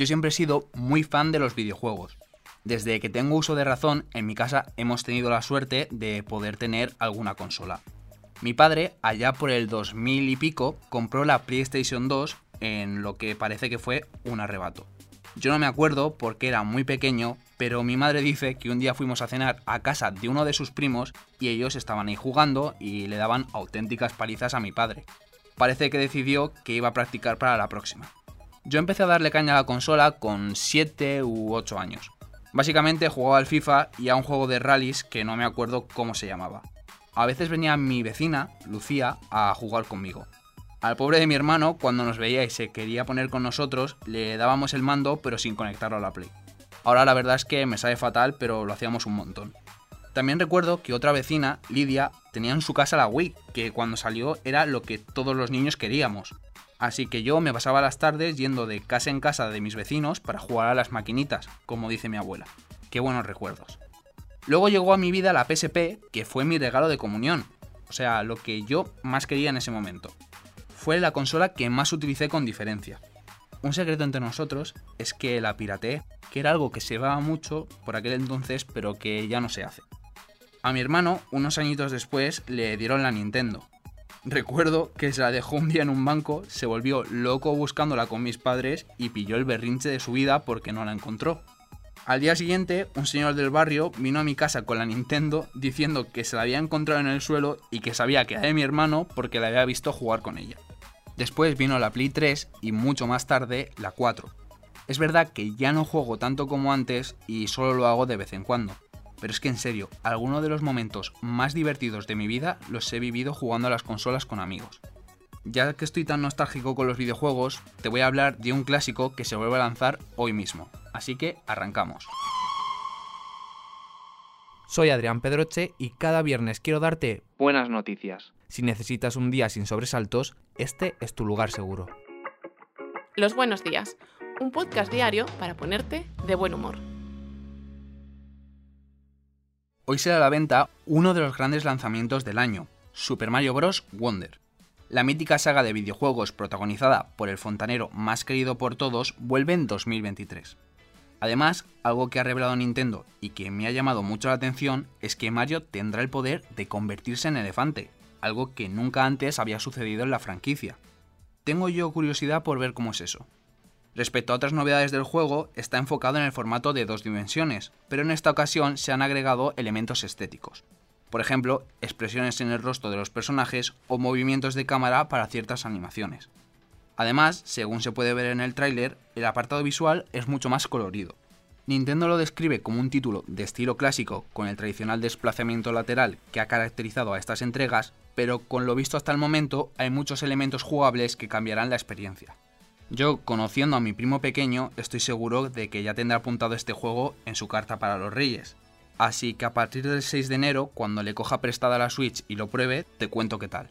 Yo siempre he sido muy fan de los videojuegos. Desde que tengo uso de razón, en mi casa hemos tenido la suerte de poder tener alguna consola. Mi padre, allá por el 2000 y pico, compró la PlayStation 2 en lo que parece que fue un arrebato. Yo no me acuerdo porque era muy pequeño, pero mi madre dice que un día fuimos a cenar a casa de uno de sus primos y ellos estaban ahí jugando y le daban auténticas palizas a mi padre. Parece que decidió que iba a practicar para la próxima. Yo empecé a darle caña a la consola con 7 u 8 años. Básicamente jugaba al FIFA y a un juego de rallies que no me acuerdo cómo se llamaba. A veces venía mi vecina, Lucía, a jugar conmigo. Al pobre de mi hermano, cuando nos veía y se quería poner con nosotros, le dábamos el mando pero sin conectarlo a la Play. Ahora la verdad es que me sabe fatal, pero lo hacíamos un montón. También recuerdo que otra vecina, Lidia, tenía en su casa la Wii, que cuando salió era lo que todos los niños queríamos. Así que yo me pasaba las tardes yendo de casa en casa de mis vecinos para jugar a las maquinitas, como dice mi abuela. Qué buenos recuerdos. Luego llegó a mi vida la PSP, que fue mi regalo de comunión, o sea, lo que yo más quería en ese momento fue la consola que más utilicé con diferencia. Un secreto entre nosotros es que la pirateé, que era algo que se llevaba mucho por aquel entonces, pero que ya no se hace. A mi hermano, unos añitos después, le dieron la Nintendo. Recuerdo que se la dejó un día en un banco, se volvió loco buscándola con mis padres y pilló el berrinche de su vida porque no la encontró. Al día siguiente, un señor del barrio vino a mi casa con la Nintendo diciendo que se la había encontrado en el suelo y que sabía que era de mi hermano porque la había visto jugar con ella. Después vino la Play 3 y mucho más tarde la 4. Es verdad que ya no juego tanto como antes y solo lo hago de vez en cuando. Pero es que en serio, algunos de los momentos más divertidos de mi vida los he vivido jugando a las consolas con amigos. Ya que estoy tan nostálgico con los videojuegos, te voy a hablar de un clásico que se vuelve a lanzar hoy mismo. Así que arrancamos. Soy Adrián Pedroche y cada viernes quiero darte buenas noticias. Si necesitas un día sin sobresaltos, este es tu lugar seguro. Los buenos días, un podcast diario para ponerte de buen humor. Hoy será a la venta uno de los grandes lanzamientos del año, Super Mario Bros. Wonder. La mítica saga de videojuegos protagonizada por el fontanero más querido por todos vuelve en 2023. Además, algo que ha revelado Nintendo y que me ha llamado mucho la atención es que Mario tendrá el poder de convertirse en elefante, algo que nunca antes había sucedido en la franquicia. Tengo yo curiosidad por ver cómo es eso. Respecto a otras novedades del juego, está enfocado en el formato de dos dimensiones, pero en esta ocasión se han agregado elementos estéticos. Por ejemplo, expresiones en el rostro de los personajes o movimientos de cámara para ciertas animaciones. Además, según se puede ver en el tráiler, el apartado visual es mucho más colorido. Nintendo lo describe como un título de estilo clásico con el tradicional desplazamiento lateral que ha caracterizado a estas entregas, pero con lo visto hasta el momento hay muchos elementos jugables que cambiarán la experiencia. Yo, conociendo a mi primo pequeño, estoy seguro de que ya tendrá apuntado este juego en su carta para los Reyes. Así que a partir del 6 de enero, cuando le coja prestada la Switch y lo pruebe, te cuento qué tal.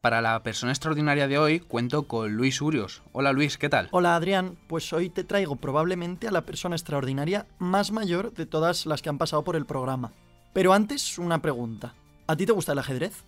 Para la persona extraordinaria de hoy cuento con Luis Urios. Hola Luis, ¿qué tal? Hola Adrián, pues hoy te traigo probablemente a la persona extraordinaria más mayor de todas las que han pasado por el programa. Pero antes, una pregunta. ¿A ti te gusta el ajedrez?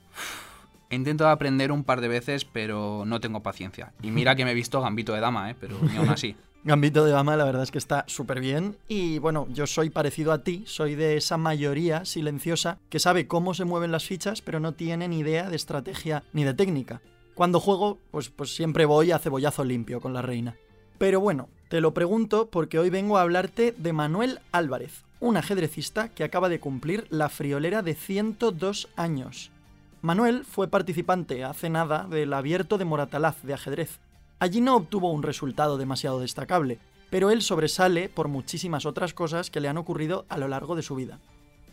He intentado aprender un par de veces, pero no tengo paciencia. Y mira que me he visto Gambito de Dama, ¿eh? pero ni aún así. Gambito de Dama la verdad es que está súper bien y bueno, yo soy parecido a ti, soy de esa mayoría silenciosa que sabe cómo se mueven las fichas pero no tiene ni idea de estrategia ni de técnica. Cuando juego, pues, pues siempre voy a cebollazo limpio con la reina. Pero bueno, te lo pregunto porque hoy vengo a hablarte de Manuel Álvarez, un ajedrecista que acaba de cumplir la friolera de 102 años. Manuel fue participante hace nada del abierto de Moratalaz de ajedrez, Allí no obtuvo un resultado demasiado destacable, pero él sobresale por muchísimas otras cosas que le han ocurrido a lo largo de su vida.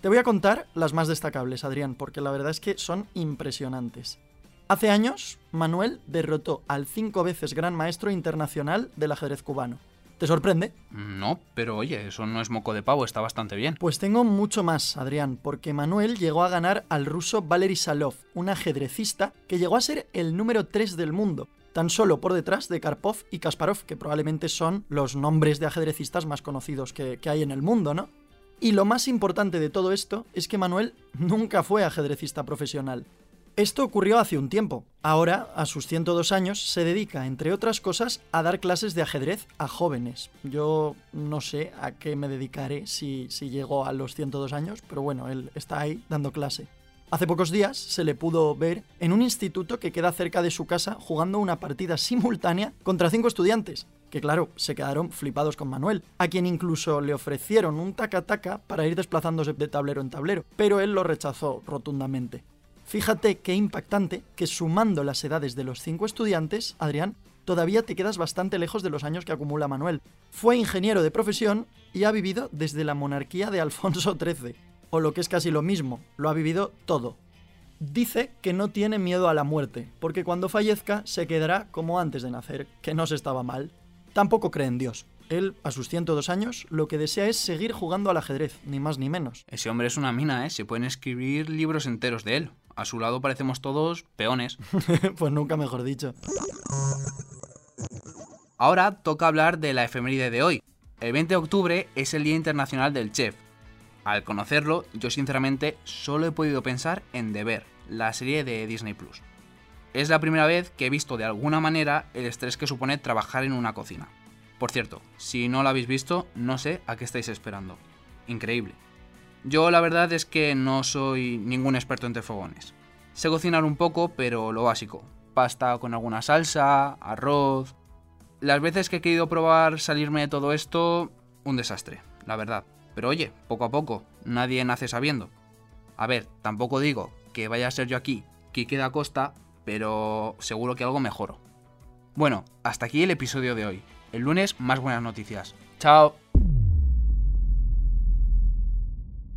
Te voy a contar las más destacables, Adrián, porque la verdad es que son impresionantes. Hace años, Manuel derrotó al cinco veces gran maestro internacional del ajedrez cubano. ¿Te sorprende? No, pero oye, eso no es moco de pavo, está bastante bien. Pues tengo mucho más, Adrián, porque Manuel llegó a ganar al ruso Valery Salov, un ajedrecista que llegó a ser el número 3 del mundo, tan solo por detrás de Karpov y Kasparov, que probablemente son los nombres de ajedrecistas más conocidos que, hay en el mundo, ¿no? Y lo más importante de todo esto es que Manuel nunca fue ajedrecista profesional. Esto ocurrió hace un tiempo, Ahora, a sus 102 años, se dedica, entre otras cosas, a dar clases de ajedrez a jóvenes. Yo no sé a qué me dedicaré si, llego a los 102 años, pero bueno, él está ahí dando clase. Hace pocos días se le pudo ver en un instituto que queda cerca de su casa jugando una partida simultánea contra cinco estudiantes, que claro, se quedaron flipados con Manuel, a quien incluso le ofrecieron un taca-taca para ir desplazándose de tablero en tablero, pero él lo rechazó rotundamente. Fíjate qué impactante que sumando las edades de los cinco estudiantes, Adrián, todavía te quedas bastante lejos de los años que acumula Manuel. Fue ingeniero de profesión y ha vivido desde la monarquía de Alfonso XIII, o lo que es casi lo mismo, lo ha vivido todo. Dice que no tiene miedo a la muerte, porque cuando fallezca se quedará como antes de nacer, que no se estaba mal. Tampoco cree en Dios. Él, a sus 102 años, lo que desea es seguir jugando al ajedrez, ni más ni menos. Ese hombre es una mina, ¿eh? Se pueden escribir libros enteros de él. A su lado parecemos todos peones. pues nunca mejor dicho. Ahora toca hablar de la efeméride de hoy. El 20 de octubre es el Día Internacional del Chef. Al conocerlo, yo sinceramente solo he podido pensar en Deber, la serie de Disney Plus. Es la primera vez que he visto de alguna manera el estrés que supone trabajar en una cocina. Por cierto, si no lo habéis visto, no sé a qué estáis esperando. Increíble. Yo la verdad es que no soy ningún experto en fogones. Sé cocinar un poco, pero lo básico. Pasta con alguna salsa, arroz... Las veces que he querido probar salirme de todo esto, un desastre, la verdad. Pero oye, poco a poco, nadie nace sabiendo. A ver, tampoco digo que vaya a ser yo aquí Quique da Costa, pero seguro que algo mejoro. Bueno, hasta aquí el episodio de hoy. El lunes más buenas noticias. Chao.